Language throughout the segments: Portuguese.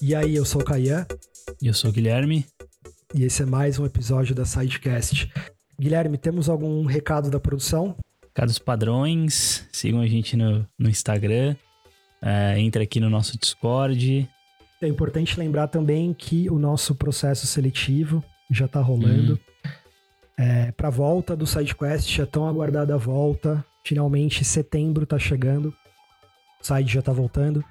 E aí, eu sou o Caian. E eu sou o Guilherme. E esse é mais um episódio da Sidecast. Guilherme, temos algum recado da produção? Recados padrões, sigam a gente no, no Instagram, é, entre aqui no nosso Discord. É importante lembrar também que o nosso processo seletivo já está rolando. Uhum. É, para a volta do SideQuest, a tão aguardada volta. Finalmente, setembro está chegando. O site já está voltando.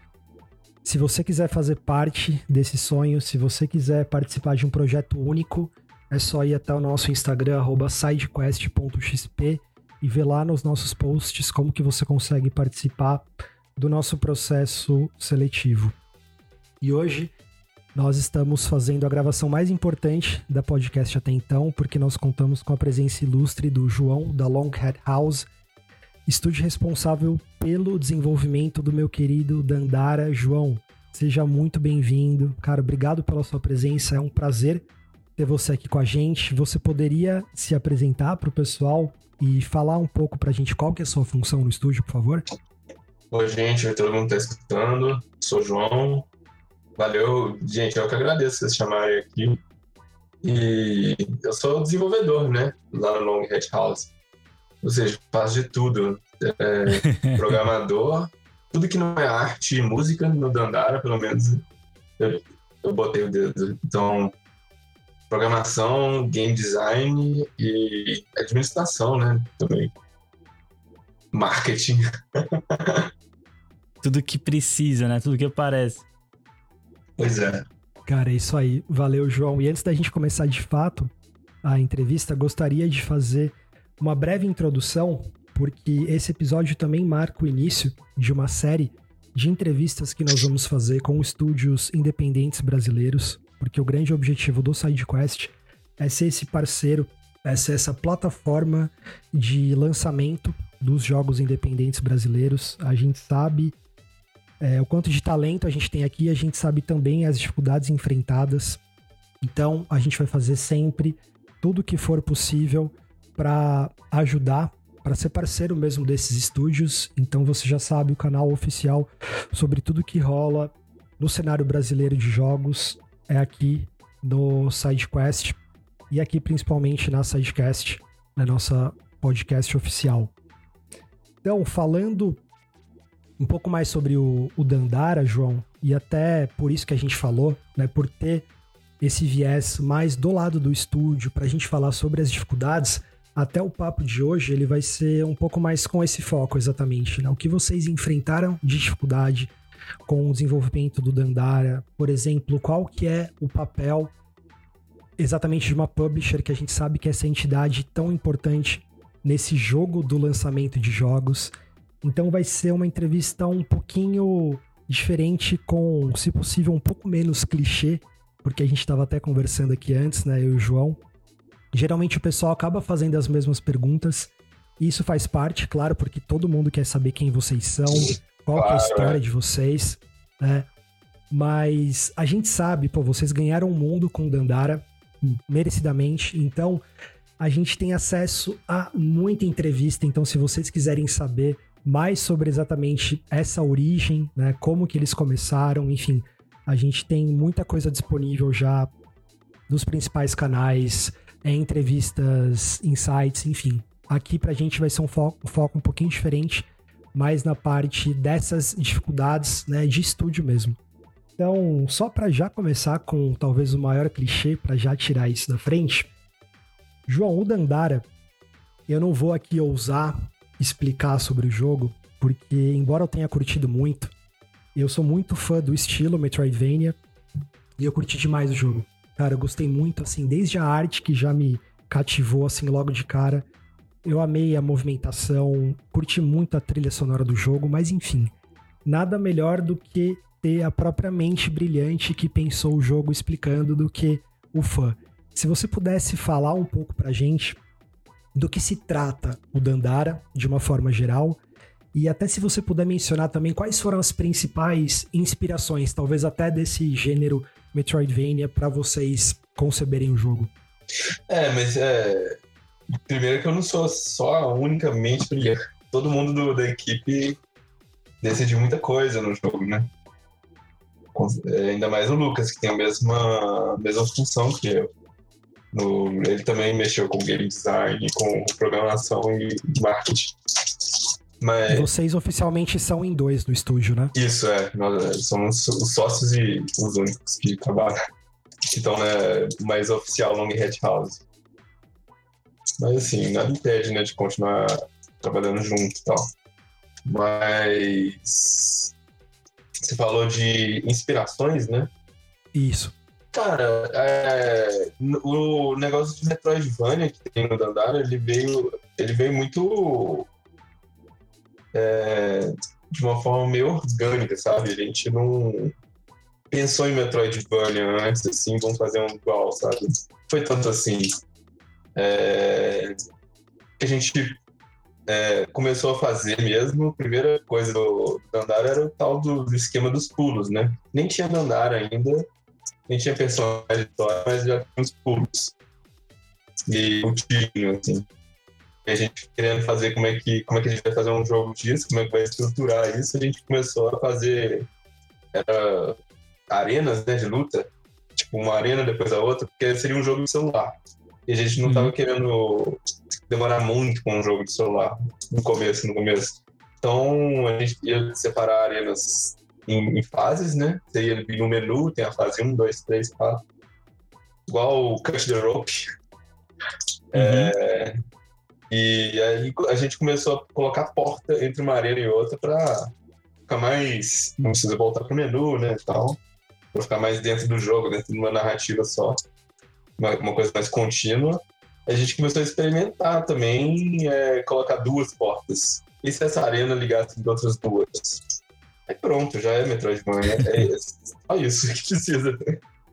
Se você quiser fazer parte desse sonho, se você quiser participar de um projeto único, é só ir até o nosso Instagram, sidequest.xp e ver lá nos nossos posts como que você consegue participar do nosso processo seletivo. E hoje nós estamos fazendo a gravação mais importante da podcast até então, porque nós contamos com a presença ilustre do João da Longhead House, estúdio responsável pelo desenvolvimento do meu querido Dandara. João, seja muito bem-vindo. Cara, obrigado pela sua presença. É um prazer ter você aqui com a gente. Você poderia se apresentar para o pessoal e falar um pouco para a gente qual que é a sua função no estúdio, por favor? Oi, gente. Todo mundo está escutando. Sou João. Valeu. Gente, eu que agradeço vocês chamarem aqui. E eu sou desenvolvedor, né? Lá no Longhead House. Ou seja, faço de tudo. É, programador, tudo que não é arte e música no Dandara, pelo menos, eu, eu botei o dedo. Então, programação, game design e administração, né? Também. Marketing. tudo que precisa, né? Tudo que aparece. Pois é. Cara, é isso aí. Valeu, João. E antes da gente começar de fato a entrevista, gostaria de fazer uma breve introdução, porque esse episódio também marca o início de uma série de entrevistas que nós vamos fazer com estúdios independentes brasileiros, porque o grande objetivo do SideQuest é ser esse parceiro, é ser essa plataforma de lançamento dos jogos independentes brasileiros. A gente sabe é, o quanto de talento a gente tem aqui, a gente sabe também as dificuldades enfrentadas. Então, a gente vai fazer sempre tudo o que for possível para ajudar, para ser parceiro mesmo desses estúdios. Então você já sabe o canal oficial sobre tudo que rola no cenário brasileiro de jogos é aqui no SideQuest e aqui principalmente na SideCast, na nossa podcast oficial. Então, falando um pouco mais sobre o, o Dandara, João, e até por isso que a gente falou, né, por ter esse viés mais do lado do estúdio, para a gente falar sobre as dificuldades, até o papo de hoje ele vai ser um pouco mais com esse foco exatamente, né? O que vocês enfrentaram de dificuldade com o desenvolvimento do Dandara, por exemplo, qual que é o papel exatamente de uma publisher que a gente sabe que é essa entidade tão importante nesse jogo do lançamento de jogos. Então vai ser uma entrevista um pouquinho diferente com, se possível, um pouco menos clichê, porque a gente estava até conversando aqui antes, né, eu e o João, Geralmente o pessoal acaba fazendo as mesmas perguntas. E isso faz parte, claro, porque todo mundo quer saber quem vocês são, qual claro, é a história é. de vocês, né? Mas a gente sabe, pô, vocês ganharam o mundo com Dandara, merecidamente. Então, a gente tem acesso a muita entrevista. Então, se vocês quiserem saber mais sobre exatamente essa origem, né? Como que eles começaram, enfim, a gente tem muita coisa disponível já nos principais canais entrevistas, insights, enfim. Aqui pra gente vai ser um foco, um foco um pouquinho diferente, mais na parte dessas dificuldades né, de estúdio mesmo. Então, só para já começar com talvez o maior clichê, para já tirar isso da frente, João, o Dandara, eu não vou aqui ousar explicar sobre o jogo, porque embora eu tenha curtido muito, eu sou muito fã do estilo Metroidvania e eu curti demais o jogo. Cara, eu gostei muito, assim, desde a arte que já me cativou, assim, logo de cara. Eu amei a movimentação, curti muito a trilha sonora do jogo, mas enfim, nada melhor do que ter a própria mente brilhante que pensou o jogo explicando do que o fã. Se você pudesse falar um pouco pra gente do que se trata o Dandara, de uma forma geral, e até se você puder mencionar também quais foram as principais inspirações, talvez até desse gênero Metroidvania para vocês conceberem o jogo? É, mas é. Primeiro que eu não sou só unicamente brilhante. todo mundo do, da equipe decidiu muita coisa no jogo, né? É, ainda mais o Lucas, que tem a mesma, mesma função que eu. No, ele também mexeu com game design, com programação e marketing. Mas... Vocês oficialmente são em dois no estúdio, né? Isso, é. Nós é, somos os sócios e os únicos que trabalham. Que estão né, mais oficial Long Head House. Mas assim, nada impede né, de continuar trabalhando junto e tal. Mas. Você falou de inspirações, né? Isso. Cara, é, o negócio de Metroidvania que tem no Dandara, ele veio, ele veio muito é, de uma forma meio orgânica, sabe? A gente não pensou em Metroidvania antes, assim, vamos fazer um igual, sabe? Foi tanto assim. É, que a gente é, começou a fazer mesmo, a primeira coisa do Dandara era o tal do, esquema dos pulos, né? Nem tinha Dandara ainda, nem tinha personagem história, mas já tinha os pulos. E o time, assim. E a gente querendo fazer como é, que, como é que a gente vai fazer um jogo disso, como é que vai estruturar isso, a gente começou a fazer era, arenas né, de luta, tipo uma arena depois da outra, porque seria um jogo de celular. E a gente não estava uhum. querendo demorar muito com um jogo de celular no começo, no começo. Então a gente ia separar arenas em, em fases, né? Você ia vir no menu, tem a fase 1, 2, 3, 4. Igual o Cut the Rope. Uhum. É, e aí a gente começou a colocar porta entre uma arena e outra para ficar mais. Não precisa voltar pro menu, né? Tal. Pra ficar mais dentro do jogo, dentro de uma narrativa só. Uma, uma coisa mais contínua. A gente começou a experimentar também é, colocar duas portas. E se essa arena ligasse com outras duas? Aí pronto, já é Metroidvania. É, é só isso que precisa.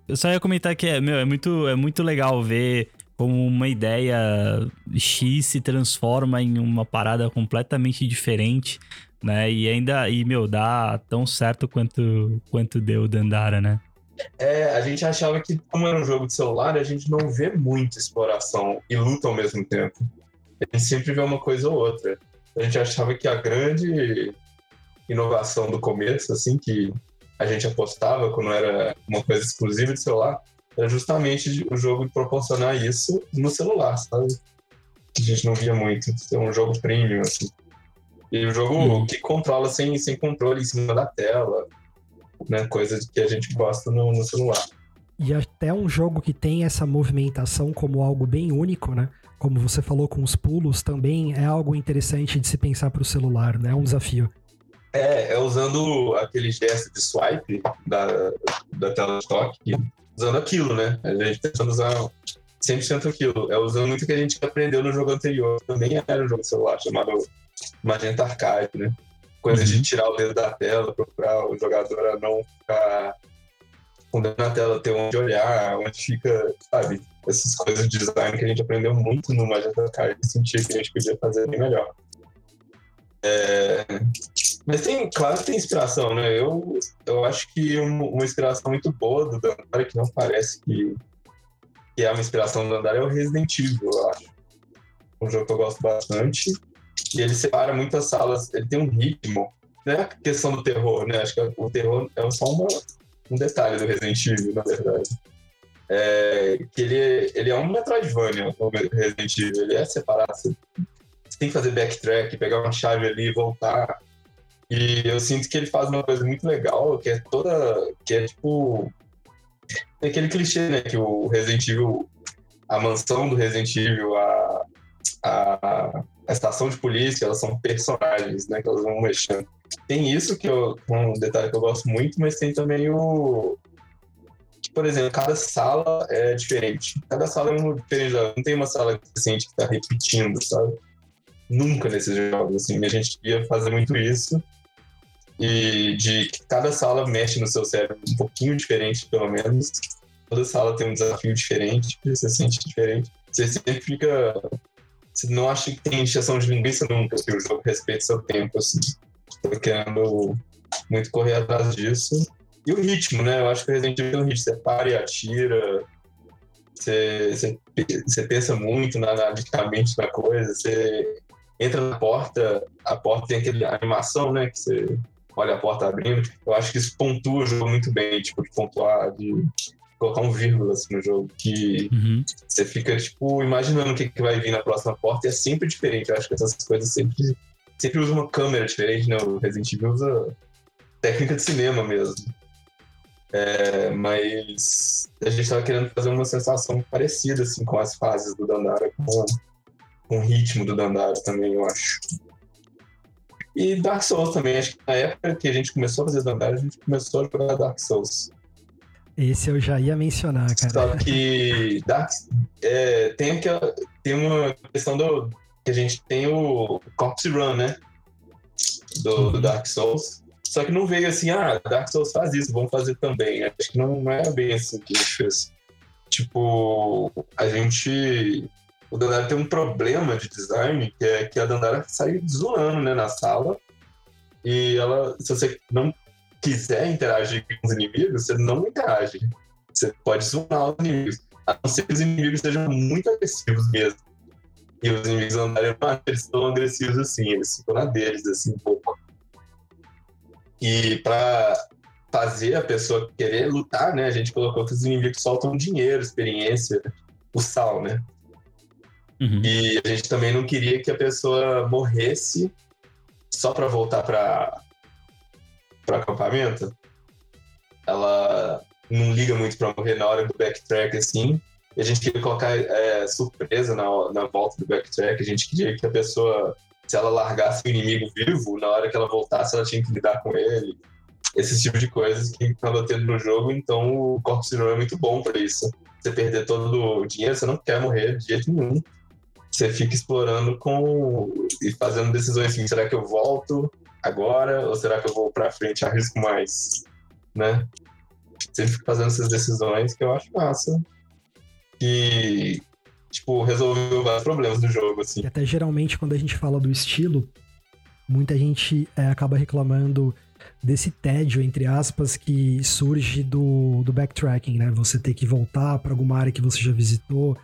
Eu só ia comentar que é, meu, é muito, é muito legal ver como uma ideia X se transforma em uma parada completamente diferente, né? E ainda, e meu, dá tão certo quanto, quanto deu o Dandara, né? É, a gente achava que, como era um jogo de celular, a gente não vê muita exploração e luta ao mesmo tempo. A gente sempre vê uma coisa ou outra. A gente achava que a grande inovação do começo, assim, que a gente apostava quando era uma coisa exclusiva de celular, era justamente o jogo proporcionar isso no celular, sabe? A gente não via muito. Ser um jogo premium, assim. E o um jogo hum. que controla sem, sem controle em cima da tela, né? Coisa que a gente gosta no, no celular. E até um jogo que tem essa movimentação como algo bem único, né? Como você falou com os pulos, também é algo interessante de se pensar para o celular, né? É um desafio. É, é usando aquele gesto de swipe da, da tela de toque, usando aquilo, né? A gente tentando usar 100% aquilo. É usando muito o que a gente aprendeu no jogo anterior. Também era um jogo celular chamado Magenta Arcade, né? Coisa uhum. de tirar o dedo da tela, procurar o jogador a não ficar com o dedo na tela, ter onde olhar, onde fica, sabe? Essas coisas de design que a gente aprendeu muito no Magenta Arcade e sentia que a gente podia fazer bem melhor. É... Mas tem, claro que tem inspiração, né? Eu, eu acho que uma inspiração muito boa do Dandara, que não parece que, que é uma inspiração do Dandara, é o Resident Evil, eu acho. Um jogo que eu gosto bastante. E ele separa muitas salas, ele tem um ritmo. Não é a questão do terror, né? Acho que o terror é só uma, um detalhe do Resident Evil, na verdade. É, que ele, ele é um Metroidvania, o Resident Evil. Ele é separado. Tem que fazer backtrack, pegar uma chave ali voltar. E eu sinto que ele faz uma coisa muito legal, que é toda. que é tipo. É aquele clichê, né? Que o Resident Evil. A mansão do Resident Evil, a, a, a estação de polícia, elas são personagens, né? Que elas vão mexendo. Tem isso, que eu, um detalhe que eu gosto muito, mas tem também o. Que, por exemplo, cada sala é diferente. Cada sala é um diferente. Não tem uma sala que você sente que tá repetindo, sabe? Nunca nesses jogos, assim. A gente ia fazer muito isso e de que cada sala mexe no seu cérebro um pouquinho diferente, pelo menos. Toda sala tem um desafio diferente, você sente diferente. Você sempre fica. Você não acha que tem injeção de linguiça nunca, que o jogo respeita seu tempo, assim. Tô querendo muito correr atrás disso. E o ritmo, né? Eu acho que o Resident Evil tem um ritmo. Você para e atira, você, você, você pensa muito analiticamente na coisa, você entra na porta, a porta tem aquele animação, né? Que você olha a porta abrindo. Eu acho que isso pontua o jogo muito bem, tipo, de pontuar, de colocar um vírgula assim, no jogo, que uhum. você fica, tipo, imaginando o que, que vai vir na próxima porta e é sempre diferente. Eu acho que essas coisas sempre, sempre usam uma câmera diferente, né? O Resident Evil usa técnica de cinema mesmo. É, mas a gente estava querendo fazer uma sensação parecida assim, com as fases do Dandara, com, com o ritmo do Dandara também, eu acho. E Dark Souls também, acho que na época que a gente começou a fazer Dandara, a gente começou a jogar Dark Souls. Esse eu já ia mencionar, cara. Só que Dark, é, tem, aquela, tem uma questão do. que a gente tem o Corpse Run, né? Do, uhum. do Dark Souls. Só que não veio assim, ah, Dark Souls faz isso, vamos fazer também. Acho que não, não era bem assim que a gente fez. Tipo, a gente. O Dandara tem um problema de design, que é que a Dandara sai zoando né, na sala. E ela, se você não quiser interagir com os inimigos, você não interage. Você pode zoar os inimigos. A não ser que os inimigos sejam muito agressivos mesmo. E os inimigos andarem, eles estão agressivos assim, eles ficam na deles, assim, um pouco. E para fazer a pessoa querer lutar, né, a gente colocou que os inimigos soltam dinheiro, experiência, o sal, né? Uhum. E a gente também não queria que a pessoa morresse só para voltar para para acampamento. Ela não liga muito para morrer na hora do backtrack assim. E a gente queria colocar é, surpresa na, na volta do backtrack. A gente queria que a pessoa se ela largasse o inimigo vivo, na hora que ela voltasse, ela tinha que lidar com ele. Esse tipo de coisas que estava tendo no jogo, então o Corpse Zero é muito bom para isso. Você perder todo o dinheiro, você não quer morrer de jeito nenhum. Você fica explorando com e fazendo decisões assim, será que eu volto agora ou será que eu vou para frente, arrisco mais, né? Você fica fazendo essas decisões que eu acho massa. E tipo, resolveu vários problemas do jogo, assim. E até geralmente, quando a gente fala do estilo, muita gente é, acaba reclamando desse tédio, entre aspas, que surge do, do backtracking, né? Você ter que voltar para alguma área que você já visitou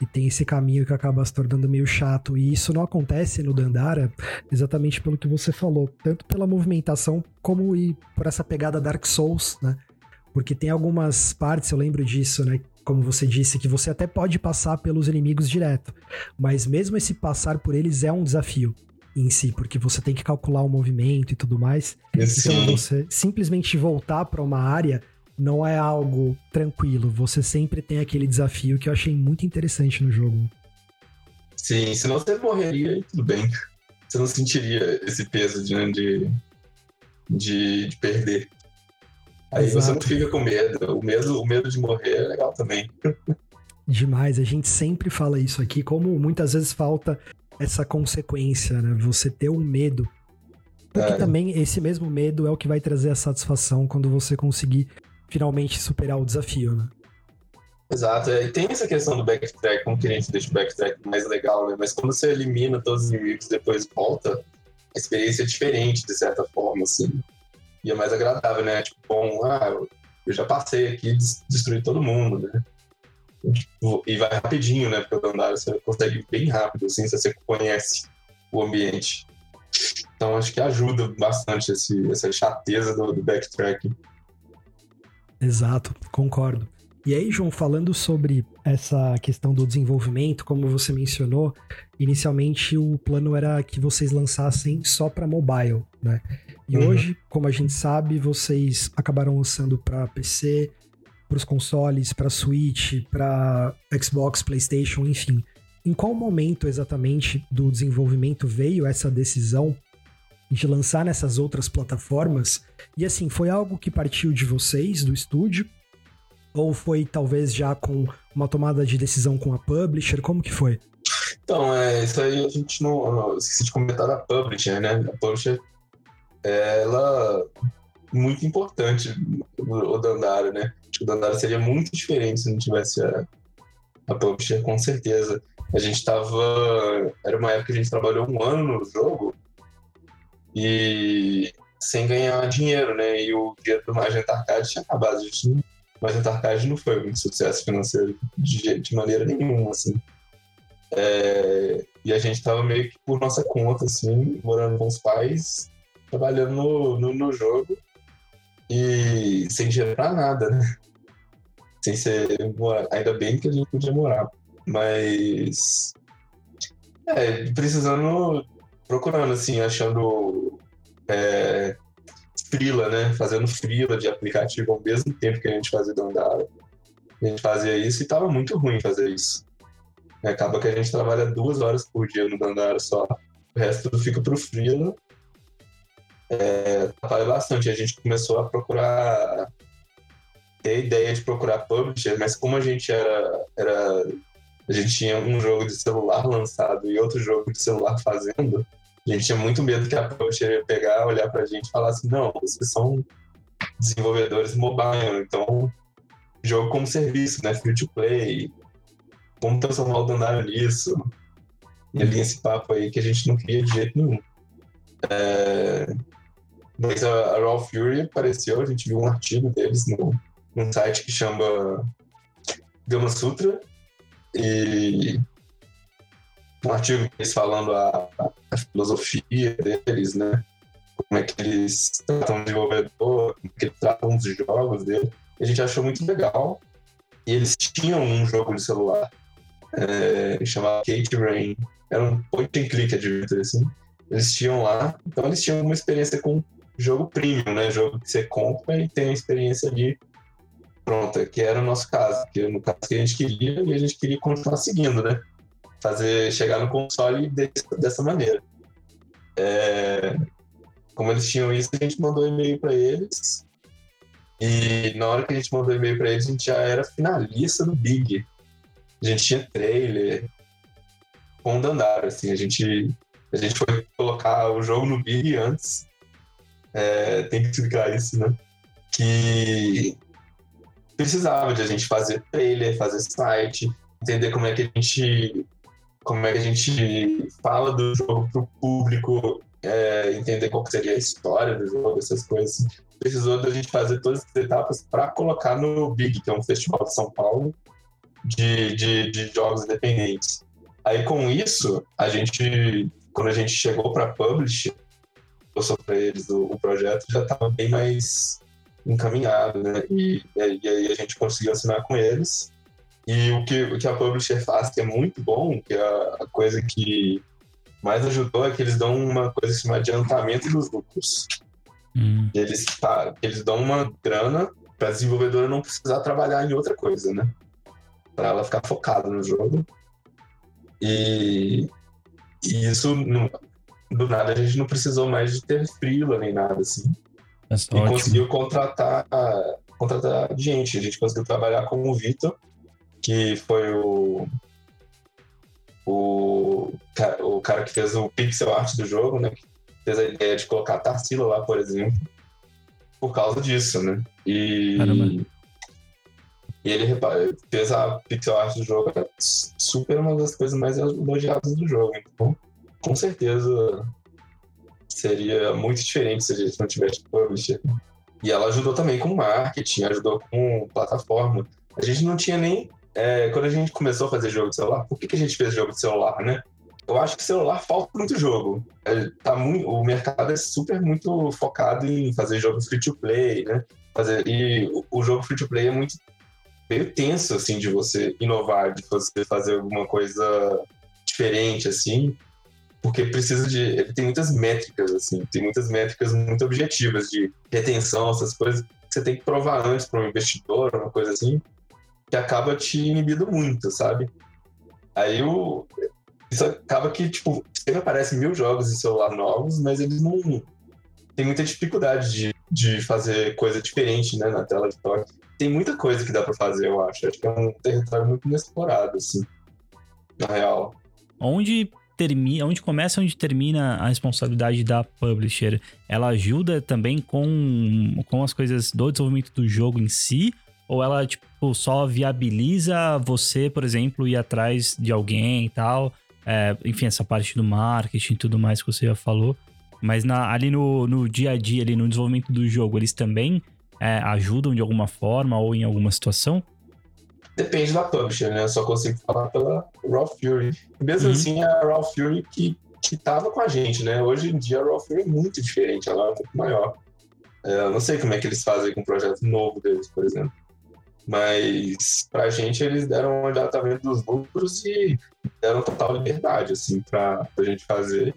e tem esse caminho que acaba se tornando meio chato. E isso não acontece no Dandara exatamente pelo que você falou, tanto pela movimentação como e por essa pegada Dark Souls, né? Porque tem algumas partes, eu lembro disso, né? como você disse, que você até pode passar pelos inimigos direto, mas mesmo esse passar por eles é um desafio em si, porque você tem que calcular o movimento e tudo mais. Então você simplesmente voltar para uma área não é algo tranquilo. Você sempre tem aquele desafio que eu achei muito interessante no jogo. Sim, senão você morreria e tudo bem. Você não sentiria esse peso de, de, de, de perder. Aí Exato. você não fica com medo. O medo, o medo de morrer é legal também. Demais, a gente sempre fala isso aqui, como muitas vezes falta essa consequência, né? Você ter um medo. Porque é. também esse mesmo medo é o que vai trazer a satisfação quando você conseguir finalmente superar o desafio, né? Exato, e tem essa questão do backtrack, como que a gente deixa o backtrack mais legal, né? Mas quando você elimina todos os inimigos e depois volta, a experiência é diferente, de certa forma, assim e é mais agradável, né? Tipo, bom, ah, eu já passei aqui destruí todo mundo, né? Tipo, e vai rapidinho, né? Porque o Dandara você consegue bem rápido, assim, se você conhece o ambiente. Então acho que ajuda bastante esse, essa chateza do, do backtracking. Exato, concordo. E aí, João, falando sobre essa questão do desenvolvimento, como você mencionou, inicialmente o plano era que vocês lançassem só para mobile, né? E uhum. hoje, como a gente sabe, vocês acabaram lançando para PC, para os consoles, para Switch, para Xbox, PlayStation, enfim. Em qual momento exatamente do desenvolvimento veio essa decisão de lançar nessas outras plataformas? E assim, foi algo que partiu de vocês, do estúdio? Ou foi talvez já com uma tomada de decisão com a publisher? Como que foi? Então, é, isso aí a gente não, não esqueci de comentar da publisher, né? A publisher ela muito importante o Dandara, né? Que o Dandara seria muito diferente se não tivesse a, a publisher, com certeza. A gente tava. Era uma época que a gente trabalhou um ano no jogo e sem ganhar dinheiro, né? E o dinheiro do Magenta Arcade tinha acabado. A gente não, Magenta Arcade não foi um sucesso financeiro de, de maneira nenhuma, assim. É, E a gente tava meio que por nossa conta, assim, morando com os pais, trabalhando no, no, no jogo e sem dinheiro pra nada, né? Sem ser. Ainda bem que a gente podia morar. Mas. É, precisando. Procurando, assim, achando. É, frila, né? Fazendo frila de aplicativo ao mesmo tempo que a gente fazia Dandara. A gente fazia isso e tava muito ruim fazer isso. Acaba que a gente trabalha duas horas por dia no Dandara só. O resto tudo fica pro frila. É, atrapalha bastante. A gente começou a procurar ter a ideia de procurar publisher, mas como a gente era, era a gente tinha um jogo de celular lançado e outro jogo de celular fazendo, a gente tinha muito medo que a publisher ia pegar, olhar pra gente e falar assim, não, vocês são desenvolvedores mobile, então jogo como serviço, né, free to play, como transformar o Dandario nisso, e ali esse papo aí que a gente não queria de jeito nenhum. É... Mas a, a Raw Fury apareceu, a gente viu um artigo deles no, num site que chama Gama Sutra, e um artigo eles falando a, a, filosofia deles, né? Como é que eles tratam o desenvolvedor, como é que eles tratam os jogos dele. A gente achou muito legal. E eles tinham um jogo de celular é, chamado Kate Rain. Era um point and click adventure, assim. Eles tinham lá, então eles tinham uma experiência com jogo premium, né? Jogo que você compra e tem a experiência de pronta, que era o nosso caso, que no caso que a gente queria e a gente queria continuar seguindo, né? Fazer, chegar no console desse, dessa maneira. É, como eles tinham isso, a gente mandou e-mail para eles. E na hora que a gente mandou e-mail para eles, a gente já era finalista do Big. A gente tinha trailer com o Dandara, assim, a gente a gente foi colocar o jogo no Big antes. É, tem que explicar isso, né? Que precisava de a gente fazer trailer, fazer site, entender como é que a gente como é que a gente fala do jogo para o público, é, entender qual seria a história do jogo, essas coisas. Precisou da gente fazer todas essas etapas para colocar no Big, que é um festival de São Paulo de, de, de jogos independentes. Aí com isso, a gente, quando a gente chegou para publish, eu para eles o, o projeto já estava bem mais encaminhado, né? E, e aí a gente conseguiu assinar com eles. E o que, o que a publisher faz, que é muito bom, que é a, coisa que mais ajudou, é que eles dão uma coisa chamada adiantamento dos lucros. Hum. Eles, tá, eles dão uma grana para a desenvolvedora não precisar trabalhar em outra coisa, né? Para ela ficar focada no jogo. E, e isso, do nada, a gente não precisou mais de ter frila nem nada, assim. E ótimo. conseguiu contratar, contratar gente. A gente conseguiu trabalhar com o Vitor, que foi o, o, o cara que fez o pixel art do jogo, né? Que fez a ideia de colocar a Tarsila lá, por exemplo, por causa disso, né? E, Caramba. e ele fez a pixel art do jogo, é super uma das coisas mais elogiadas do jogo. Então, com certeza seria muito diferente se a gente não tivesse publisher. E ela ajudou também com marketing, ajudou com plataforma. A gente não tinha nem. É, quando a gente começou a fazer jogo de celular, por que, que a gente fez jogo de celular, né? Eu acho que celular falta muito jogo. É, tá muito, o mercado é super muito focado em fazer jogos free to play, né? Fazer, e o, o jogo free to play é muito meio tenso, assim, de você inovar, de você fazer alguma coisa diferente, assim porque precisa de. Tem muitas métricas, assim, tem muitas métricas muito objetivas de retenção, essas coisas você tem que provar antes para um investidor, uma coisa assim, que acaba te inibindo muito, sabe? Aí o. Isso acaba que, tipo, sempre aparecem mil jogos de celular novos, mas eles não. Tem muita dificuldade de, de fazer coisa diferente, né, na tela de toque. Tem muita coisa que dá para fazer, eu acho. Acho que é um território muito inexplorado, assim, na real. Onde termina, onde começa onde termina a responsabilidade da publisher? Ela ajuda também com, com as coisas do desenvolvimento do jogo em si? Ou ela, tipo, só viabiliza você, por exemplo, ir atrás de alguém e tal? É, enfim, essa parte do marketing e tudo mais que você já falou. Mas na, ali no, no dia a dia, ali no desenvolvimento do jogo, eles também é, ajudam de alguma forma ou em alguma situação? Depende da publisher, né? Eu só consigo falar pela Raw Fury. Mesmo Uhum. assim, a Raw Fury que, que tava com a gente, né? Hoje em dia a Raw Fury é muito diferente, ela é um pouco maior. É, eu não sei como é que eles fazem com o projeto novo deles, por exemplo. Mas pra gente eles deram um adiantamento dos lucros e deram total liberdade, assim, pra, pra gente fazer.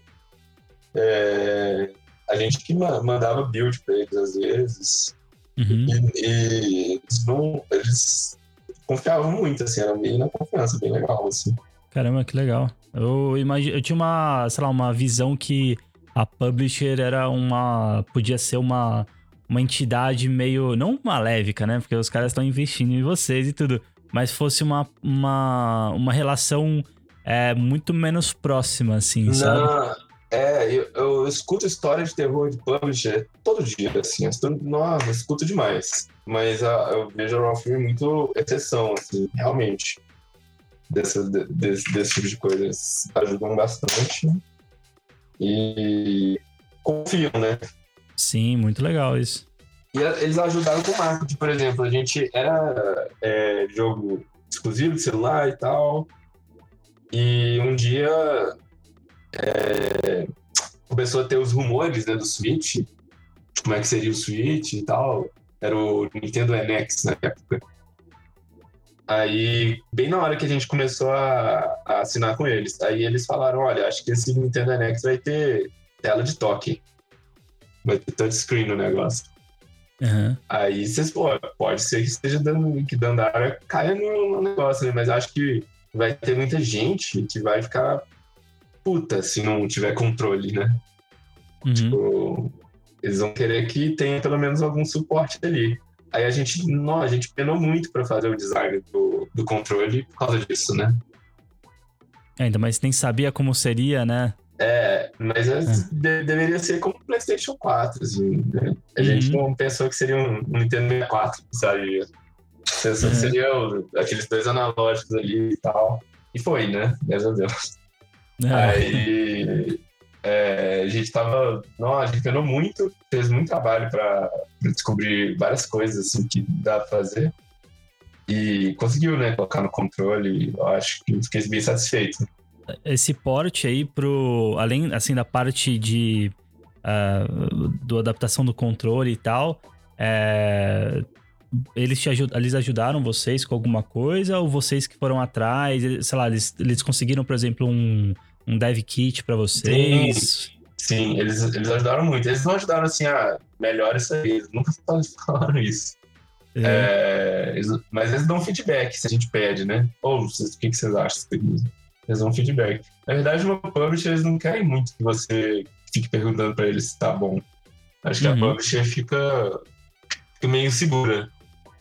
É, a gente que ma- mandava build pra eles às vezes. Uhum. E, e eles não. Eles confiavam muito, assim, era bem na confiança, bem legal, assim. Caramba, que legal. Eu imagino, eu tinha uma, sei lá, uma visão que a publisher era uma, podia ser uma, uma entidade meio, não maléfica, né? Porque os caras estão investindo em vocês e tudo, mas fosse uma, uma, uma relação é, muito menos próxima, assim, sabe? É, eu, eu escuto história de terror de publisher todo dia, assim. Eu nossa, eu escuto demais. Mas a- eu vejo a Raw Fury muito exceção, assim, realmente. Dessa, de- desse, desse tipo de coisas. Ajudam bastante. E confiam, né? Sim, muito legal isso. E a- eles ajudaram com o marketing, por exemplo. A gente era é, jogo exclusivo de celular e tal. E um dia é, começou a ter os rumores né, do Switch, como é que seria o Switch e tal. Era o Nintendo NX na época. Aí, bem na hora que a gente começou a, a assinar com eles, aí eles falaram: olha, acho que esse Nintendo NX vai ter tela de toque. Vai ter touchscreen no negócio. Aham. Aí vocês, pô, pode ser que esteja dando, que Dandara caia no, no negócio, né? Mas acho que vai ter muita gente que vai ficar puta se não tiver controle, né? Uhum. Tipo, eles vão querer que tenha pelo menos algum suporte ali. Aí a gente, não, a gente penou muito pra fazer o design do, do controle por causa disso, né? É, Ainda mais nem sabia como seria, né? É, mas é- de- deveria ser como o PlayStation 4, assim, né? A gente Uhum. não pensou que seria um, um Nintendo 64, sabe? Pensou que Uhum. seria aqueles dois analógicos ali e tal. E foi, né? Graças a Deus. É. Aí é, a gente tava. Não, a gente penou muito, fez muito trabalho pra descobrir várias coisas assim, que dá pra fazer. E conseguiu, né? Colocar no controle. Eu acho que fiquei bem satisfeito. esse porte aí pro. Além assim da parte de. ah, do adaptação do controle e tal. é, eles, te ajud, eles ajudaram vocês com alguma coisa? Ou vocês que foram atrás? Sei lá, eles, eles conseguiram, por exemplo, um, um dev kit pra vocês? Sim, eles, eles ajudaram muito. Eles não ajudaram assim, ah, melhora isso aí. Eles nunca falaram isso. É. É, eles- mas eles dão feedback se a gente pede, né? Ou o que, que vocês acham? Eles dão feedback. Na verdade, no publisher, eles não querem muito que você fique perguntando pra eles se tá bom. Acho que Uhum. a publisher fica, fica meio insegura.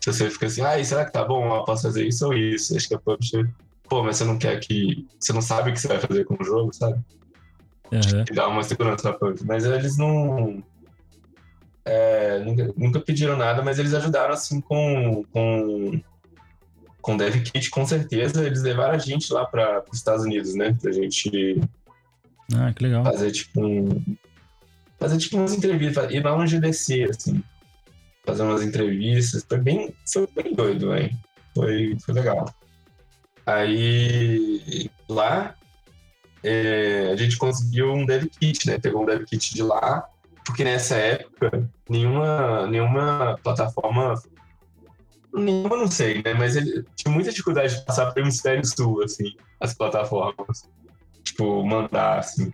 Se você fica assim, ah, será que tá bom? Eu posso fazer isso ou isso? Acho que a publisher, pô, mas você não quer que. Você não sabe o que você vai fazer com o jogo, sabe? Que dá uma segurança na publisher. Mas eles não. é, nunca, nunca pediram nada, mas eles ajudaram assim com. com com Dev Kit, com certeza, eles levaram a gente lá para os Estados Unidos, né? Pra gente Ah, que legal. fazer tipo um. Fazer tipo umas entrevistas, ir lá no GDC, assim. Fazer umas entrevistas. Foi bem, foi bem doido, velho. Foi, foi legal. Aí lá é, a gente conseguiu um dev kit, né? Pegou um dev kit de lá, porque nessa época nenhuma, nenhuma plataforma. Nenhuma, não sei, né? Mas ele tinha muita dificuldade de passar pelo hemisfério sul, assim, as plataformas. Tipo, mandar, assim.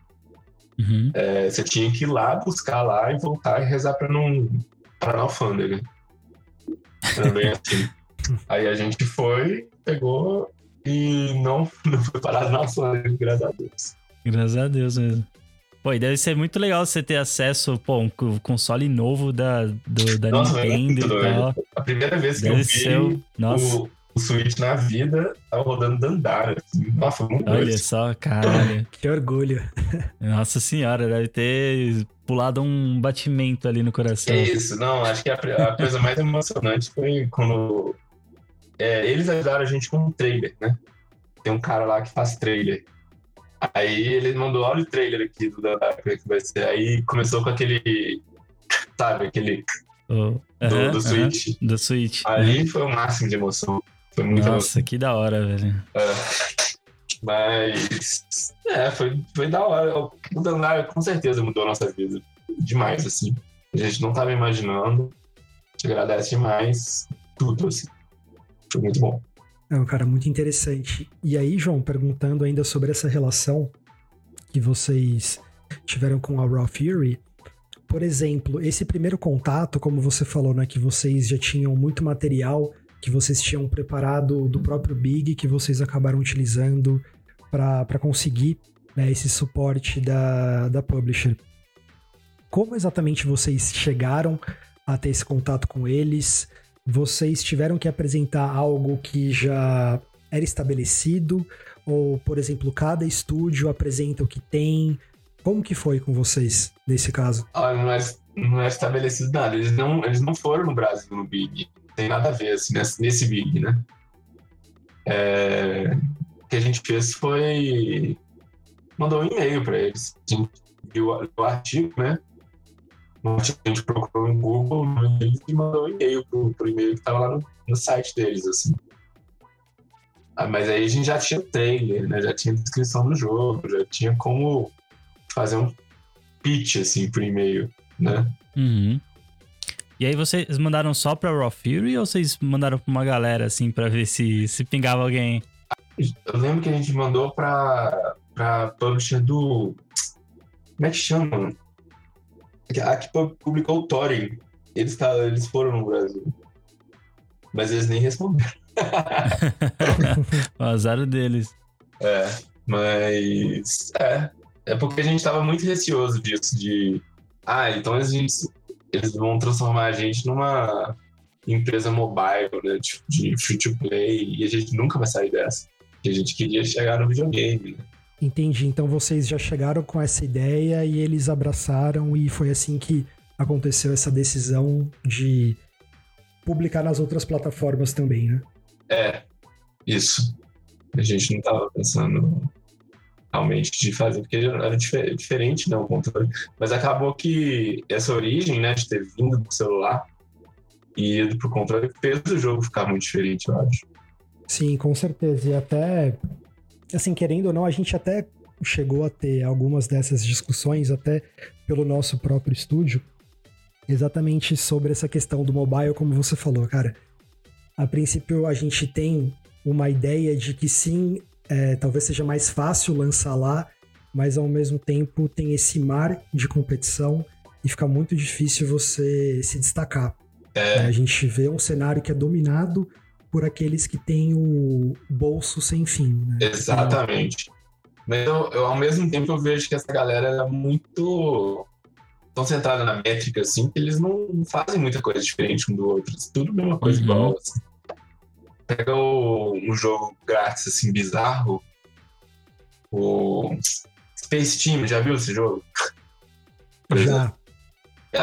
Uhum. É, você tinha que ir lá, buscar lá e voltar e rezar pra não, pra não alfândega. Era bem assim. Aí a gente foi, pegou e não, não foi parado na alfândega, graças a Deus. Graças a Deus mesmo. Pô, e deve ser muito legal você ter acesso, pô, um co- console novo da, do, da Nossa, foi Nintendo muito e tal. A primeira vez que Deve eu vi ser. o Switch na vida, tava rodando Dandara. Assim. Nossa, foi muito olha doido. só, caralho. Que orgulho. Nossa senhora, deve ter pulado um batimento ali no coração. É isso, não, acho que a, a coisa mais emocionante foi quando é, eles ajudaram a gente com um trailer, né? Tem um cara lá que faz trailer. Aí ele mandou, olha o trailer aqui do Dandara, como é que vai ser. Aí começou com aquele, sabe, aquele Oh, do, aham, do Switch. do Switch. Ali foi o máximo de emoção. Foi muito Nossa, que da hora, velho. É. Mas. É, foi, foi da hora. Mudando lá, com certeza mudou a nossa vida. Demais, assim. A gente não tava imaginando. Te agradece demais tudo, assim. Foi muito bom. É um cara muito interessante. E aí, João, perguntando ainda sobre essa relação que vocês tiveram com a Raw Fury. Por exemplo, esse primeiro contato, como você falou, né, que vocês já tinham muito material que vocês tinham preparado do próprio Big, que vocês acabaram utilizando para conseguir né, esse suporte da, da publisher. Como exatamente vocês chegaram a ter esse contato com eles? Vocês tiveram que apresentar algo que já era estabelecido? Ou, por exemplo, cada estúdio apresenta o que tem? Como que foi com vocês nesse caso? Ah, não, é, não é estabelecido nada. Eles não, eles não foram no Brasil no Big. Tem nada a ver assim, nesse, nesse Big, né? É, o que a gente fez foi mandou um e-mail para eles. A gente viu o artigo, né? A gente procurou no Google e mandou um e-mail pro, pro e-mail que estava lá no, no, site deles, assim. Ah, mas aí a gente já tinha trailer, né? Já tinha descrição do jogo, já tinha como fazer um pitch, assim, por e-mail, né? Uhum. E aí vocês mandaram só pra Raw Fury ou vocês mandaram pra uma galera, assim, pra ver se, se pingava alguém? Eu lembro que a gente mandou pra, pra publisher do... Como é que chama? A que publicou o Thorin. Eles, tá, eles foram no Brasil. Mas eles nem responderam. o azar deles. É, mas... É, é porque a gente tava muito receoso disso, de... Ah, então a gente, eles vão transformar a gente numa empresa mobile, né, de, de free-to-play, e a gente nunca vai sair dessa. A gente queria chegar no videogame, né? Entendi. Então vocês já chegaram com essa ideia e eles abraçaram e foi assim que aconteceu essa decisão de publicar nas outras plataformas também, né? É, isso. A gente não tava pensando realmente de fazer, porque era diferente, né, o controle. Mas acabou que essa origem, né, de ter vindo do celular e ido pro controle fez o jogo ficar muito diferente, eu acho. Sim, com certeza. E até assim, querendo ou não, a gente até chegou a ter algumas dessas discussões até pelo nosso próprio estúdio, exatamente sobre essa questão do mobile, como você falou, cara. A princípio, a gente tem uma ideia de que sim, é, talvez seja mais fácil lançar lá, mas ao mesmo tempo tem esse mar de competição e fica muito difícil você se destacar. É. A gente vê um cenário que é dominado por aqueles que têm o bolso sem fim. Né? Exatamente. Mas eu, eu, ao mesmo tempo eu vejo que essa galera é muito tão centrada na métrica assim que eles não fazem muita coisa diferente um do outro. É tudo a mesma coisa uhum. igual. Assim. Pega o, um jogo grátis assim bizarro, o Space Team, já viu esse jogo? Já.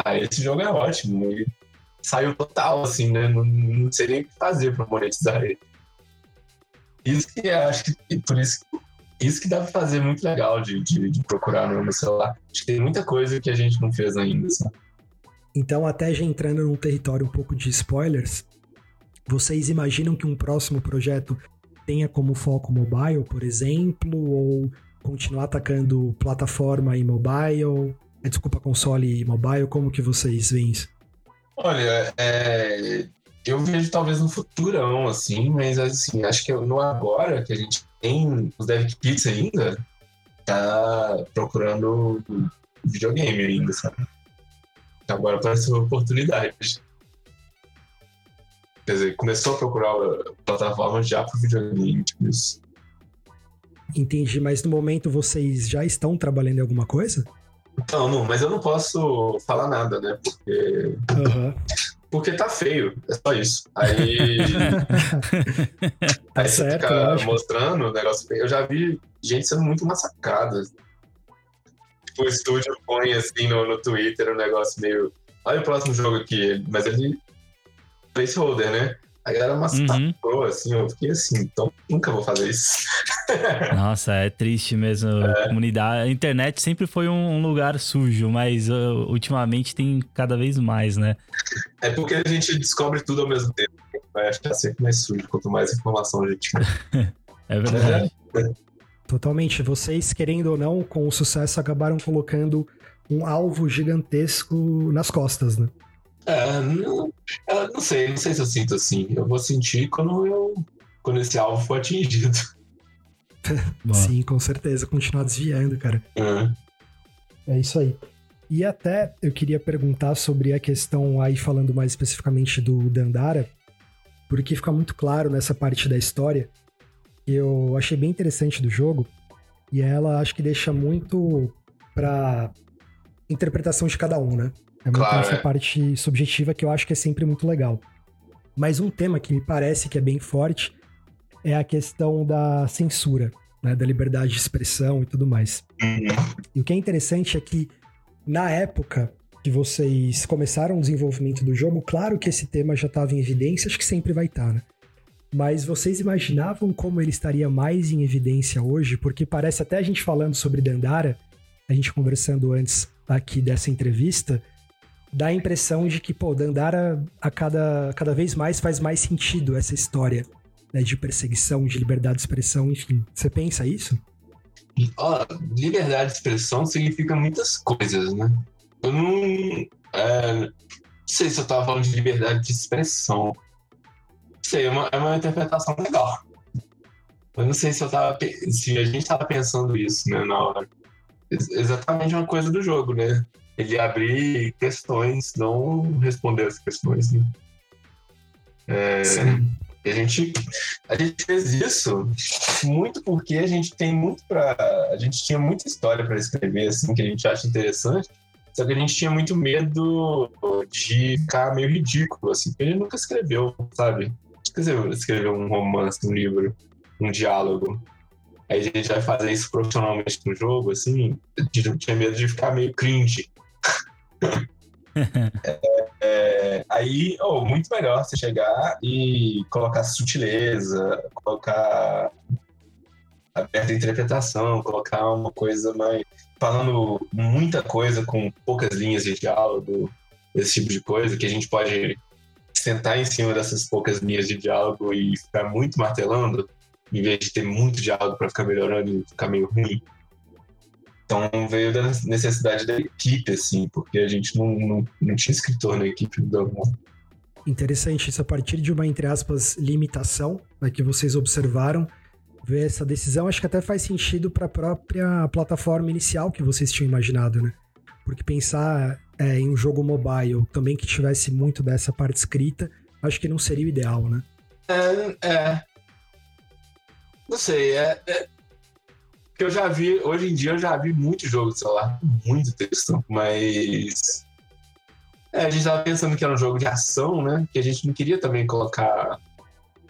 Ah, esse jogo é ótimo. E saiu total, assim, né? Não, não sei nem o que fazer para monetizar ele. Isso que acho que por isso, isso que dá para fazer muito legal de, de, de, procurar no celular. Acho que tem muita coisa que a gente não fez ainda. Sabe? Então, até já entrando num território um pouco de spoilers, vocês imaginam que um próximo projeto tenha como foco mobile, por exemplo, ou continuar atacando plataforma e mobile? É, desculpa, console e mobile, como que vocês veem isso? Olha, é, eu vejo talvez no futurão, assim, mas assim, acho que no agora que a gente tem os dev kits ainda, tá procurando videogame ainda, sabe? Agora apareceu uma oportunidade. Quer dizer, começou a procurar plataformas já para videogame, tipo isso. Entendi, mas no momento vocês já estão trabalhando em alguma coisa? Então, não, mas eu não posso falar nada, né? Porque. Uhum. Porque tá feio, é só isso. Aí. tá aí certo, você fica mostrando o negócio feio. Eu já vi gente sendo muito massacrada. Tipo, o estúdio põe assim no, no Twitter um negócio meio. Olha o próximo jogo aqui, mas ele. Placeholder, né? A galera massacrou, uhum. assim, eu fiquei assim, então nunca vou fazer isso. Nossa, é triste mesmo. É. Comunidade. A internet sempre foi um lugar sujo, mas uh, ultimamente tem cada vez mais, né? É porque a gente descobre tudo ao mesmo tempo. vai achar sempre mais sujo, quanto mais informação a gente tem. é verdade. É. Totalmente. Vocês, querendo ou não, com o sucesso, acabaram colocando um alvo gigantesco nas costas, né? É, não, não sei, não sei se eu sinto assim. Eu vou sentir quando eu quando esse alvo for atingido. Sim, com certeza, continuar desviando, cara. É. é isso aí. E até eu queria perguntar sobre a questão aí, falando mais especificamente do Dandara, porque fica muito claro nessa parte da história. Eu achei bem interessante do jogo, e ela acho que deixa muito pra interpretação de cada um, né? É muito claro, essa é. parte subjetiva que eu acho que é sempre muito legal. Mas um tema que me parece que é bem forte é a questão da censura, né? Da liberdade de expressão e tudo mais. Uhum. E o que é interessante é que na época que vocês começaram o desenvolvimento do jogo, claro que esse tema já estava em evidência, acho que sempre vai estar, tá, né? Mas vocês imaginavam como ele estaria mais em evidência hoje? Porque parece até a gente falando sobre Dandara, a gente conversando antes aqui dessa entrevista, dá a impressão de que, pô, Dandara a cada, cada vez mais faz mais sentido essa história né, de perseguição, de liberdade de expressão, enfim. Você pensa isso? Ó, liberdade de expressão significa muitas coisas, né? Eu não, é, não sei se eu tava falando de liberdade de expressão. Não sei, é uma, é uma interpretação legal. Eu não sei se eu tava se a gente tava pensando isso, né, na hora. Exatamente uma coisa do jogo, né? Ele abrir questões, não responder as questões, né? É, a gente, a gente fez isso muito porque a gente tem muito para, a gente tinha muita história para escrever assim que a gente acha interessante. Só que a gente tinha muito medo de ficar meio ridículo, assim, porque ele nunca escreveu, sabe? Quer dizer, escreveu um romance, um livro, um diálogo. Aí a gente vai fazer isso profissionalmente no jogo, assim, eu tinha medo de ficar meio cringe. É, é, aí, oh, muito melhor você chegar e colocar sutileza, colocar aberta interpretação, colocar uma coisa mais. falando muita coisa com poucas linhas de diálogo, esse tipo de coisa, que a gente pode sentar em cima dessas poucas linhas de diálogo e ficar muito martelando, em vez de ter muito diálogo para ficar melhorando e ficar meio ruim. Então veio da necessidade da equipe, assim, porque a gente não, não, não tinha escritor na equipe do Interessante isso, a partir de uma, entre aspas, limitação né, que vocês observaram, ver essa decisão, acho que até faz sentido para a própria plataforma inicial que vocês tinham imaginado, né? Porque pensar é, em um jogo mobile também que tivesse muito dessa parte escrita, acho que não seria o ideal, né? É, é. Não sei, é, é que eu já vi, hoje em dia eu já vi muito jogo de celular, muito texto, mas. É, a gente tava pensando que era um jogo de ação, né? Que a gente não queria também colocar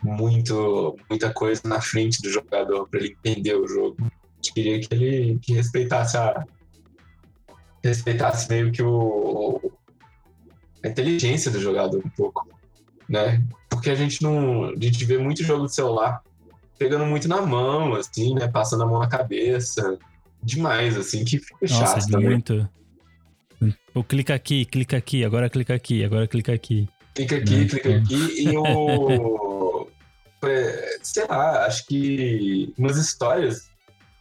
muito, muita coisa na frente do jogador para ele entender o jogo. A gente queria que ele que respeitasse a. respeitasse meio que o. a inteligência do jogador um pouco, né? Porque a gente não. A gente vê muito jogo de celular pegando muito na mão, assim, né? Passando a mão na cabeça. Demais, assim, que fica Nossa, chato também. muito. Ou clica aqui, clica aqui, agora clica aqui, agora clica aqui. Clica aqui, né? clica aqui, e o. É, sei lá, acho que umas histórias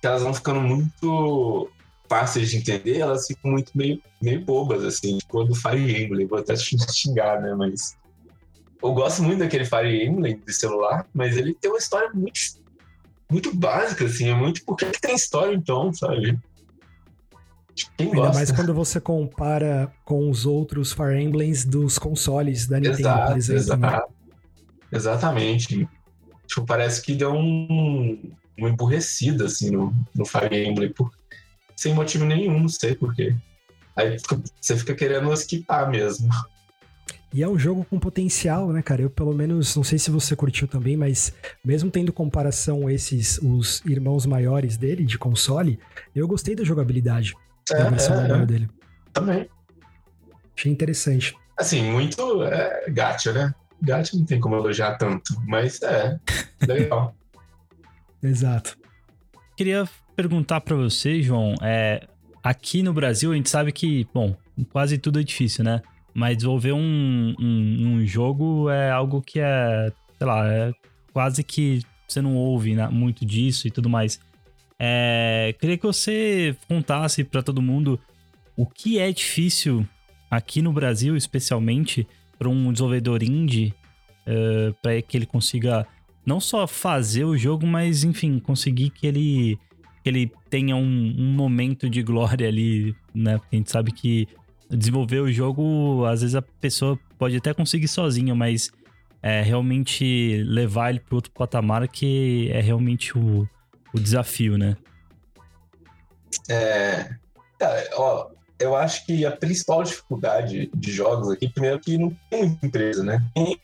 que elas vão ficando muito fáceis de entender, elas ficam muito meio, meio bobas, assim, tipo do Fire Emblem, vou até xingar, né, mas eu gosto muito daquele Fire Emblem de celular, mas ele tem uma história muito, muito básica, assim. É muito. Por que, que tem história então, sabe? Quem Ainda gosta? mais quando você compara com os outros Fire Emblems dos consoles da Nintendo, exato, por exemplo. Exato. Né? Exatamente. Tipo, parece que deu um, uma emburrecida, assim, no, no Fire Emblem, por, sem motivo nenhum, não sei porquê. Aí você fica querendo esquipar mesmo. E é um jogo com potencial, né, cara? Eu, pelo menos, não sei se você curtiu também, mas mesmo tendo comparação esses, os irmãos maiores dele, de console, eu gostei da jogabilidade é, da versão é, é. dele. Também. Achei interessante. Assim, muito é, gacha, né? Gacha não tem como elogiar tanto, mas é legal. Exato. Queria perguntar para você, João, é, aqui no Brasil a gente sabe que, bom, quase tudo é difícil, né? Mas desenvolver um, um, um, jogo é algo que é, sei lá, é quase que você não ouve né, muito disso e tudo mais. É, queria que você contasse para todo mundo o que é difícil aqui no Brasil, especialmente, para um desenvolvedor indie, uh, é, para que ele consiga não só fazer o jogo, mas enfim, conseguir que ele, que ele tenha um, um momento de glória ali, né? Porque a gente sabe que desenvolver o jogo, às vezes a pessoa pode até conseguir sozinha, mas é realmente levar ele para outro patamar que é realmente o, o desafio, né? É, cara, ó, eu acho que a principal dificuldade de jogos aqui, primeiro que não tem empresa, né? Tem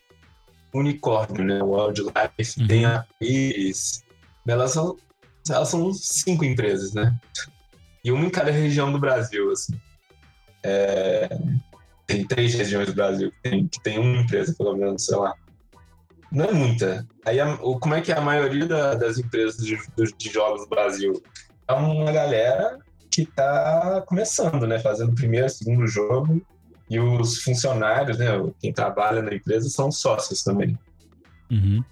unicórnio, né? O Wildlife, uhum. tem a Iris, elas são, elas são cinco empresas, né? E uma em cada região do Brasil, assim. É, tem três regiões do Brasil que tem, que tem uma empresa, pelo menos, sei lá. Não é muita. Aí, a, como é que é a maioria da, das empresas de, de jogos do Brasil? É uma galera que está começando, né? Fazendo o primeiro, segundo jogo. E os funcionários, né? Quem trabalha na empresa são sócios também. Uhum.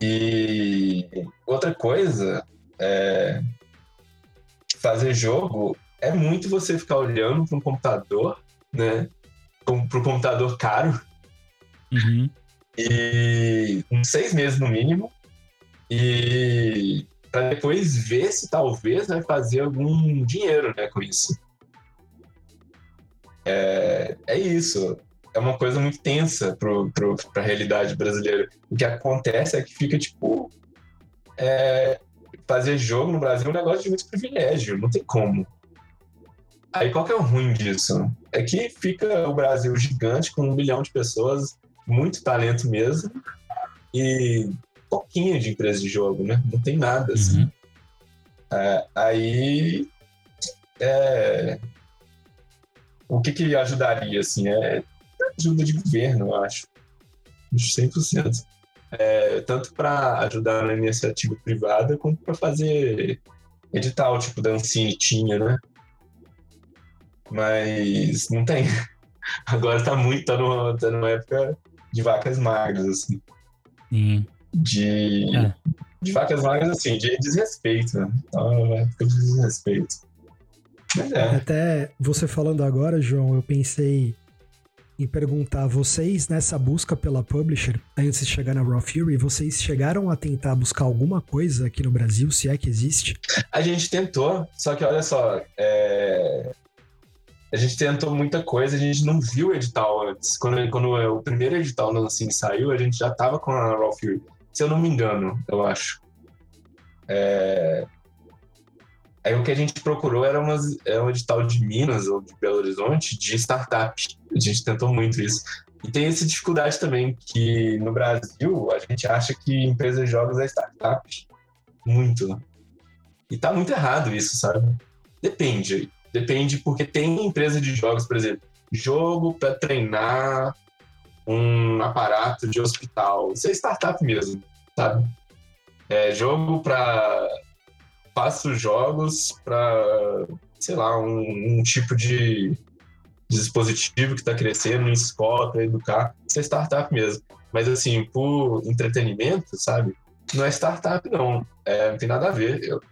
E outra coisa é fazer jogo é muito você ficar olhando para um computador, né? Para um computador caro. Uhum. E uns seis meses no mínimo. E para depois ver se talvez vai fazer algum dinheiro né, com isso. É, é isso. É uma coisa muito tensa para a realidade brasileira. O que acontece é que fica tipo. É, fazer jogo no Brasil é um negócio de muito privilégio, não tem como. Aí qual que é o ruim disso? É que fica o Brasil gigante com um milhão de pessoas, muito talento mesmo, e pouquinho de empresa de jogo, né? Não tem nada, assim. Uhum. É, aí. É, o que, que ajudaria, assim? É ajuda de governo, eu acho. 100%. É, tanto para ajudar na iniciativa privada, quanto para fazer edital, tipo Dancine tinha, né? Mas não tem. Agora tá muito, tá numa, tá numa época de vacas magras, assim. Sim de, é. de vacas magras, assim, de desrespeito. Né? Então, é uma época de desrespeito. Mas é. Até você falando agora, João, eu pensei em perguntar, vocês nessa busca pela publisher, antes de chegar na Raw Fury, vocês chegaram a tentar buscar alguma coisa aqui no Brasil, se é que existe? A gente tentou, só que olha só, é a gente tentou muita coisa, a gente não viu o edital antes. Quando, quando o primeiro edital no assim saiu, a gente já tava com a Raw Fury se eu não me engano, eu acho. É... Aí o que a gente procurou era, umas, era é um edital de Minas ou de Belo Horizonte de startup. A gente tentou muito isso. E tem essa dificuldade também, que no Brasil a gente acha que empresa de jogos é startup. Muito. E tá muito errado isso, sabe? Depende. Depende porque tem empresa de jogos, por exemplo, jogo para treinar um aparato de hospital. Isso é startup mesmo, sabe? É jogo para. Faço jogos para, sei lá, um, um, tipo de dispositivo que está crescendo em escola para educar. Isso é startup mesmo. Mas, assim, por entretenimento, sabe? Não é startup, não. É, não tem nada a ver. Eu,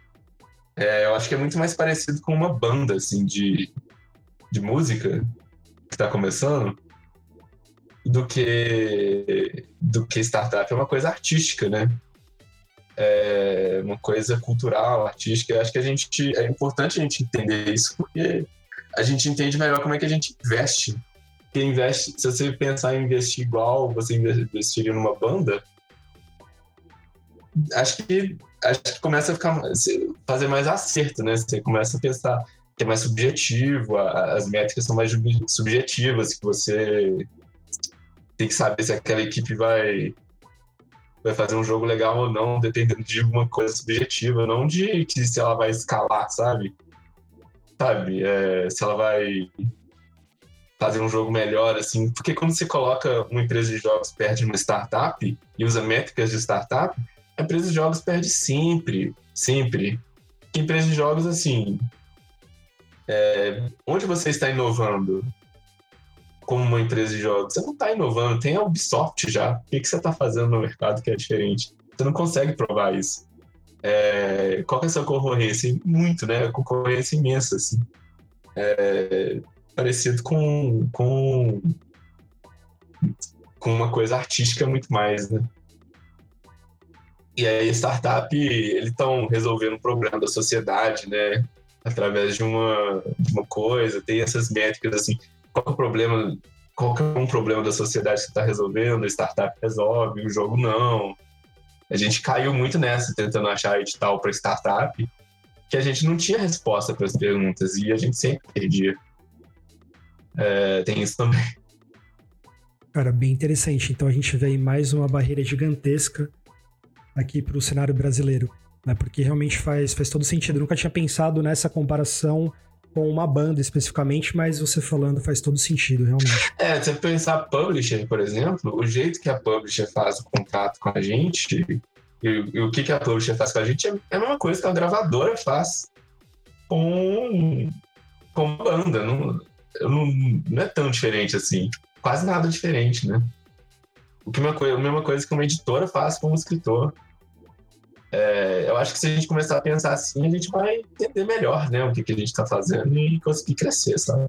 é, eu acho que é muito mais parecido com uma banda, assim, de, de música que está começando do que do que startup é uma coisa artística, né? É uma coisa cultural, artística. Eu acho que a gente é importante a gente entender isso porque a gente entende melhor como é que a gente investe. Porque investe, se você pensar em investir igual você investiria numa banda, acho que acho que começa a ficar fazer mais acerto, né? Você começa a pensar que é mais subjetivo, as métricas são mais subjetivas, que você tem que saber se aquela equipe vai vai fazer um jogo legal ou não, dependendo de uma coisa subjetiva, não de que se ela vai escalar, sabe? Sabe? É, se ela vai fazer um jogo melhor, assim. Porque quando você coloca uma empresa de jogos perto de uma startup e usa métricas de startup, a empresa de jogos perde sempre, sempre. Porque empresa de jogos, assim, é, onde você está inovando? como uma empresa de jogos. Você não está inovando, tem a Ubisoft já. O que, que você está fazendo no mercado que é diferente? Você não consegue provar isso. É, qual que é a sua concorrência? Muito, né? Concorrência imensa, assim. É, parecido com, com, com uma coisa artística muito mais, né? E aí, startup, eles estão resolvendo um problema da sociedade, né? Através de uma, de uma coisa, tem essas métricas, assim, qual é o problema, qual é um problema da sociedade que está resolvendo, a startup resolve, o jogo não. A gente caiu muito nessa, tentando achar edital para startup, que a gente não tinha resposta para as perguntas e a gente sempre perdia. É, tem isso também. Cara, bem interessante. Então a gente vê aí mais uma barreira gigantesca aqui para o cenário brasileiro, né? Porque realmente faz, faz todo sentido. Eu nunca tinha pensado nessa comparação com uma banda especificamente, mas você falando faz todo sentido, realmente. É, se você pensar publisher, por exemplo, o jeito que a publisher faz o contrato com a gente e, e o que, que a publisher faz com a gente é, é a mesma coisa que a gravadora faz com, com uma banda. Não, não, não é tão diferente assim. Quase nada diferente, né? O que uma a mesma coisa que uma editora faz com um escritor. É, eu acho que se a gente começar a pensar assim, a gente vai entender melhor né, o que, que a gente está fazendo e conseguir crescer, sabe?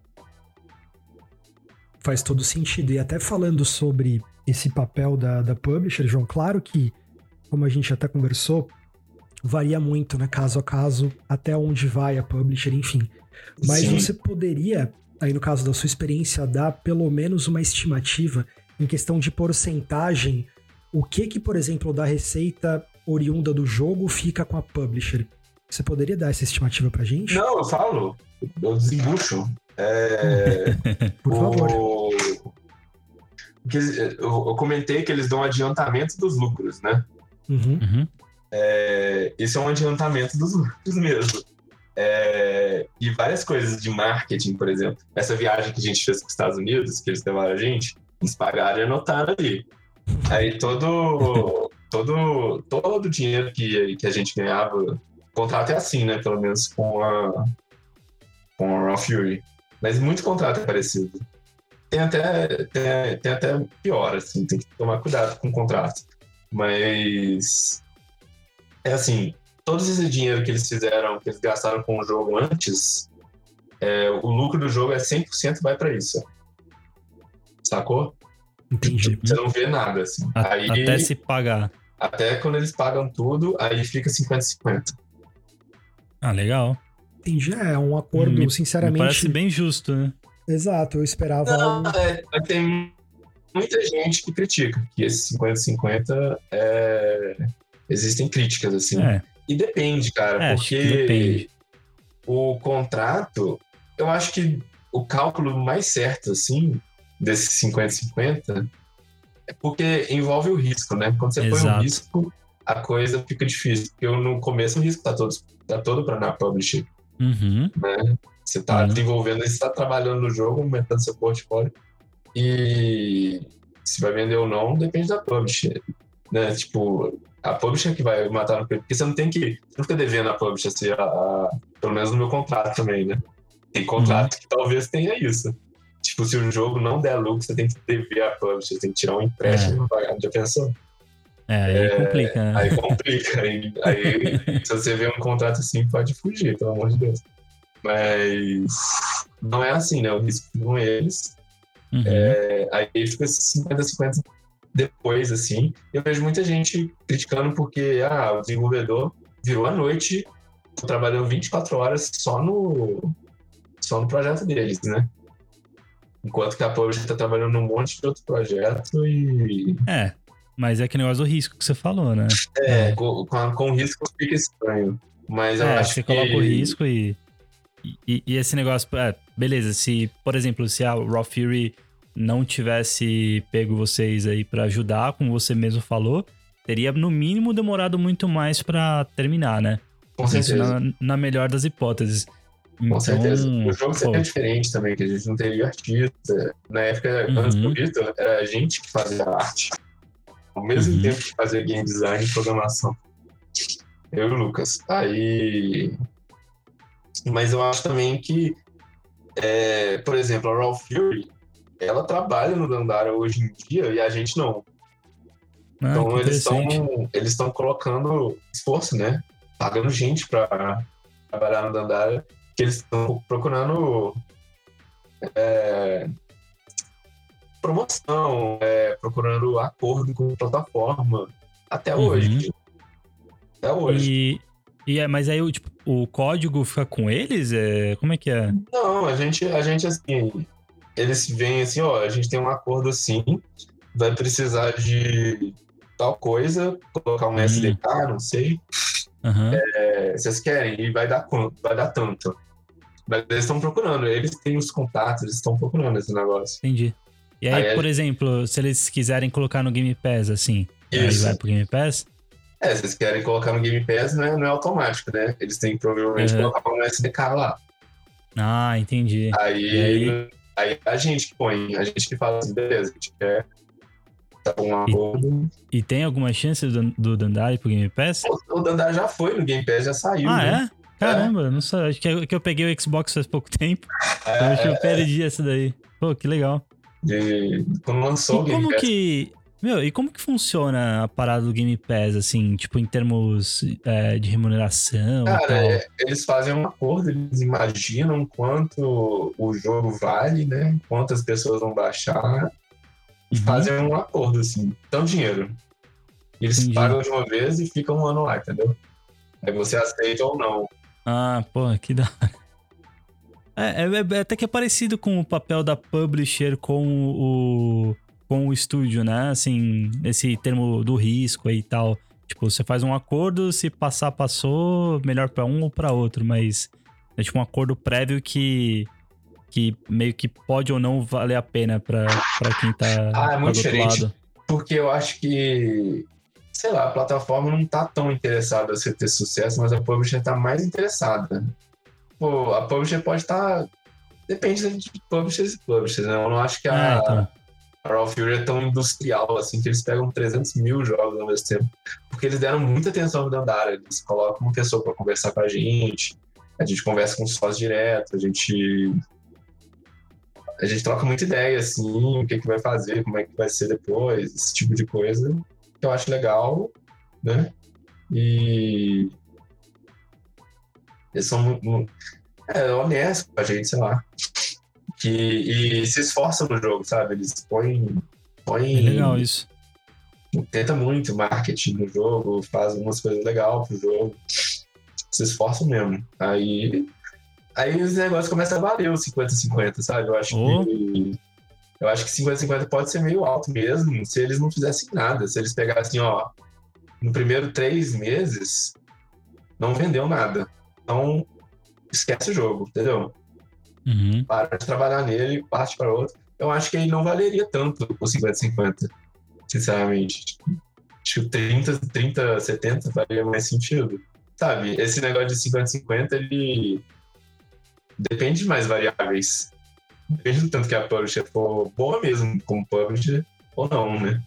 Faz todo sentido. E até falando sobre esse papel da, da publisher, João, claro que, como a gente até conversou, varia muito, né, caso a caso, até onde vai a publisher, enfim. Mas Sim. você poderia, aí no caso da sua experiência, dar pelo menos uma estimativa em questão de porcentagem, o que que, por exemplo, da receita oriunda do jogo fica com a publisher. Você poderia dar essa estimativa pra gente? Não, eu falo. Eu desembucho. É... Por favor. O... Eu comentei que eles dão adiantamento dos lucros, né? Uhum. Uhum. É... Isso é um adiantamento dos lucros mesmo. É... E várias coisas de marketing, por exemplo. Essa viagem que a gente fez para os Estados Unidos, que eles levaram a gente, eles pagaram e anotaram ali. Aí todo todo, todo o dinheiro que, que a gente ganhava, o contrato é assim, né? Pelo menos com a, com a Fury. Mas muito contrato é parecido. Tem até, tem, tem até pior, assim, tem que tomar cuidado com o contrato. Mas é assim, todo esse dinheiro que eles fizeram, que eles gastaram com o jogo antes, é, o lucro do jogo é 100% vai para isso. Sacou? Entendi. Você não vê nada, assim. A, aí, até se pagar. Até quando eles pagam tudo, aí fica 50-50. Ah, legal. Entendi. É um acordo, me, sinceramente. Me parece bem justo, né? Exato, eu esperava. Não, é, tem muita gente que critica que esse 50-50 é... existem críticas, assim. É. E depende, cara, é, porque depende. o contrato, eu acho que o cálculo mais certo, assim, desse 50-50 é porque envolve o risco, né? Quando você Exato. põe um risco, a coisa fica difícil. Porque no começo o risco tá todo, tá todo para na publisher. Uhum. Né? Você está uhum. desenvolvendo, você está trabalhando no jogo, aumentando seu portfólio. E se vai vender ou não, depende da publisher. Né? Tipo, a publisher que vai matar no preço. Porque você não tem que. Você não fica devendo a publisher, assim, a, a, pelo menos no meu contrato também, né? Tem contrato uhum. que talvez tenha isso. Tipo, se o jogo não der lucro, você tem que dever a publisher, você tem que tirar um empréstimo é. pra pagar. Já pensou? É, aí é, complica, né? Aí complica. aí, aí se você vê um contrato assim, pode fugir, pelo amor de Deus. Mas não é assim, né? O risco com eles. Uhum. É, aí fica 50-50 depois, assim. Eu vejo muita gente criticando porque ah, o desenvolvedor virou à noite, trabalhando 24 horas só no, só no projeto deles, né? Enquanto que a Publisher está trabalhando num monte de outro projeto e. É, mas é que negócio do risco que você falou, né? É, é. Com, com, risco fica estranho. Mas eu é, acho você que. Você coloca o risco e, e, e. esse negócio. É, beleza, se, por exemplo, se a Raw Fury não tivesse pego vocês aí para ajudar, como você mesmo falou, teria no mínimo demorado muito mais para terminar, né? Com certeza. Na, na melhor das hipóteses. Com então, certeza. O jogo seria diferente também, que a gente não teria artista. Na época, uhum. antes do Vitor, era a gente que fazia arte. Ao mesmo uhum. tempo que fazia game design e programação. Eu e o Lucas. Aí. Mas eu acho também que, é, por exemplo, a Raw Fury, ela trabalha no Dandara hoje em dia e a gente não. Ah, então eles estão eles estão colocando esforço, né? Pagando gente para trabalhar no Dandara, que eles estão procurando é, promoção, é, procurando acordo com a plataforma. Até Uhum. hoje. Até hoje. E, e é, mas aí o, tipo, o código fica com eles? É, como é que é? Não, a gente, a gente assim, eles vêm assim, ó, a gente tem um acordo assim, vai precisar de tal coisa, colocar um Hum. SDK, não sei. Aham. É, vocês querem e vai dar quanto? Vai dar tanto. Mas eles estão procurando, eles têm os contatos, eles estão procurando esse negócio. Entendi. E aí, Aí por exemplo, se eles quiserem colocar no Game Pass, assim, aí Isso. vai pro Game Pass? É, se vocês querem colocar no Game Pass, não é, não é automático, né? Eles têm que provavelmente Uhum. colocar um SDK lá. Ah, entendi. Aí, aí? aí a gente que põe, a gente que fala assim, beleza, a gente quer um acordo. E tem alguma chance do, do Dandai pro Game Pass? O, o Dandara já foi no Game Pass, já saiu. ah, né? é? Caramba, não sei. Acho que eu, que eu peguei o Xbox faz pouco tempo. É, eu acho que eu é, perdi essa daí. Pô, que legal. de- quando lançou o E Game como Pass. que. Meu, e como que funciona a parada do Game Pass, assim, tipo, em termos é, de remuneração e Cara, tal? é, eles fazem um acordo, eles imaginam quanto o jogo vale, né? Quantas pessoas vão baixar. E Uhum. fazem um acordo, assim. Dão dinheiro. Eles Entendi. pagam de uma vez e ficam um ano lá, entendeu? Aí você aceita ou não. Ah, porra, que da hora. É, é- é até que é parecido com o papel da publisher com o, com o estúdio, né? Assim, esse termo do risco aí e tal. Tipo, você faz um acordo, se passar, passou, melhor pra um ou pra outro, mas é tipo um acordo prévio que, que meio que pode ou não valer a pena pra, pra quem tá, Ah, é tá muito diferente. lado. Porque eu acho que, sei lá, a plataforma não tá tão interessada em você ter sucesso, mas a publisher tá mais interessada. Pô, a publisher pode estar. Depende de publishers e publishers, né? Eu não acho que a, Ah, então. a Raw Fury é tão industrial assim que eles pegam 300 mil jogos ao mesmo tempo. Porque eles deram muita atenção no Dandara. Eles colocam uma pessoa para conversar com a gente, a gente conversa com os sócios direto, a gente. A gente troca muita ideia, assim, o que, que vai fazer, como é que vai ser depois, esse tipo de coisa que eu acho legal, né? E. Eles são muito. é, honestos com a gente, sei lá. Que, e se esforçam no jogo, sabe? Eles põem. põem É legal isso. tenta muito marketing no jogo, faz umas coisas legais pro jogo. Se esforçam mesmo. Aí. Aí os negócios começam a valer os 50-50, sabe? Eu acho Oh. que. Eu acho que 50-50 pode ser meio alto mesmo, se eles não fizessem nada. Se eles pegassem, ó, no primeiro três meses, não vendeu nada. Então, esquece o jogo, entendeu? Uhum. para de trabalhar nele, parte para outro. Eu acho que ele não valeria tanto o 50-50, sinceramente. Acho que o 30, 30, 70 faria mais sentido. Sabe, esse negócio de 50-50, ele depende de mais variáveis. Depende do tanto que a publisher for boa mesmo como publisher ou não, né?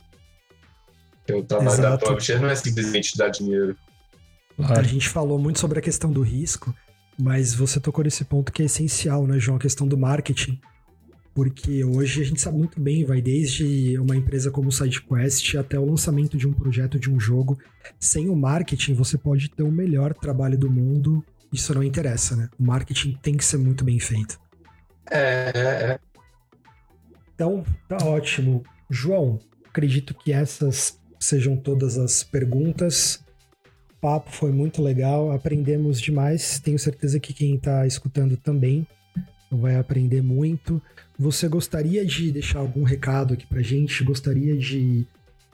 Porque o trabalho da Exato. publisher não é simplesmente dar dinheiro. A Claro. gente falou muito sobre a questão do risco, mas você tocou nesse ponto que é essencial, né, João? A questão do marketing. Porque hoje a gente sabe muito bem, vai desde uma empresa como o SideQuest até o lançamento de um projeto, de um jogo. Sem o marketing, você pode ter o melhor trabalho do mundo. Isso não interessa, né? O marketing tem que ser muito bem feito. É, é, é. Então, tá ótimo. João, acredito que essas sejam todas as perguntas. O papo foi muito legal, aprendemos demais. Tenho certeza que quem está escutando também vai aprender muito. Você gostaria de deixar algum recado aqui pra gente? Gostaria de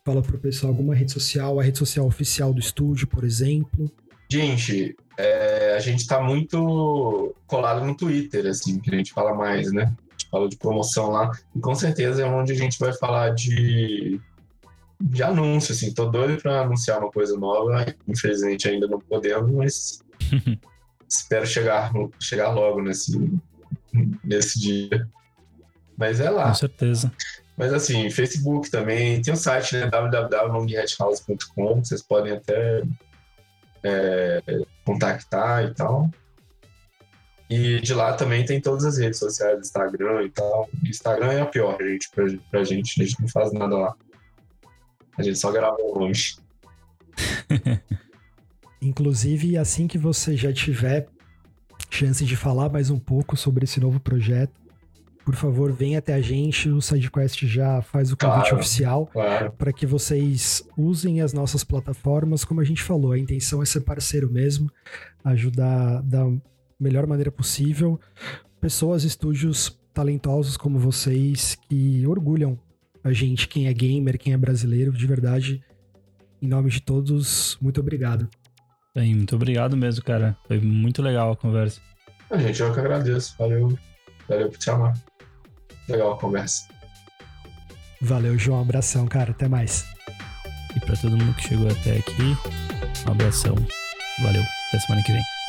falar pro pessoal alguma rede social, a rede social oficial do estúdio, por exemplo? Gente, é, a gente tá muito colado no Twitter, assim, que a gente fala mais, né? A gente fala de promoção lá. E com certeza é onde a gente vai falar de, de anúncio, assim. Tô doido pra anunciar uma coisa nova. Infelizmente ainda não podemos, mas espero chegar, chegar logo nesse, nesse dia. Mas é lá. Com certeza. Mas assim, Facebook também, tem o site, né, vocês podem até é, contactar e tal. E de lá também tem todas as redes sociais, Instagram e tal. Instagram é a pior, gente, pra, pra gente. A gente não faz nada lá. A gente só grava longe. Inclusive, assim que você já tiver chance de falar mais um pouco sobre esse novo projeto, por favor, venha até a gente. O SideQuest já faz o convite Claro, oficial Claro. para que vocês usem as nossas plataformas. Como a gente falou, a intenção é ser parceiro mesmo, ajudar da melhor maneira possível. Pessoas, estúdios talentosos como vocês que orgulham a gente, quem é gamer, quem é brasileiro, de verdade. Em nome de todos, muito obrigado. Bem, muito obrigado mesmo, cara. Foi muito legal a conversa. A gente, eu que agradeço. Valeu. Valeu por te chamar. Legal a conversa. Valeu, João. Abração, cara. Até mais. E pra todo mundo que chegou até aqui, um abração. Valeu. Até semana que vem.